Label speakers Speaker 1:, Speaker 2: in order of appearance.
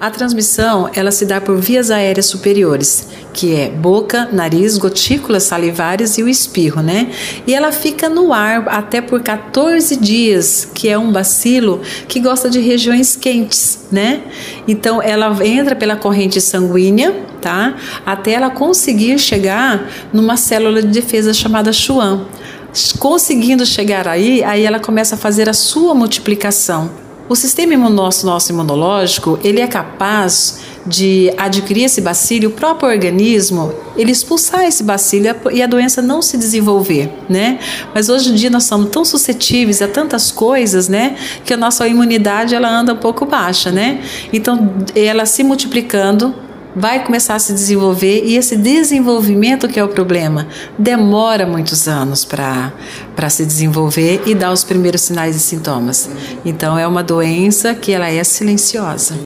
Speaker 1: A transmissão, ela se dá por vias aéreas superiores, que é boca, nariz, gotículas salivares e o espirro, né? E ela fica no ar até por 14 dias, que é um bacilo que gosta de regiões quentes, né? Então ela entra pela corrente sanguínea, tá? Até ela conseguir chegar numa célula de defesa chamada Schwann. Conseguindo chegar aí, aí ela começa a fazer a sua multiplicação. O sistema nosso, nosso imunológico, ele é capaz de adquirir esse bacilo, o próprio organismo, ele expulsar esse bacilo e a doença não se desenvolver, né? Mas hoje em dia nós somos tão suscetíveis a tantas coisas, né? Que a nossa imunidade ela anda um pouco baixa, né? Então, ela se multiplicando, vai começar a se desenvolver e esse desenvolvimento que é o problema demora muitos anos para se desenvolver e dar os primeiros sinais e sintomas. Então é uma doença que ela é silenciosa.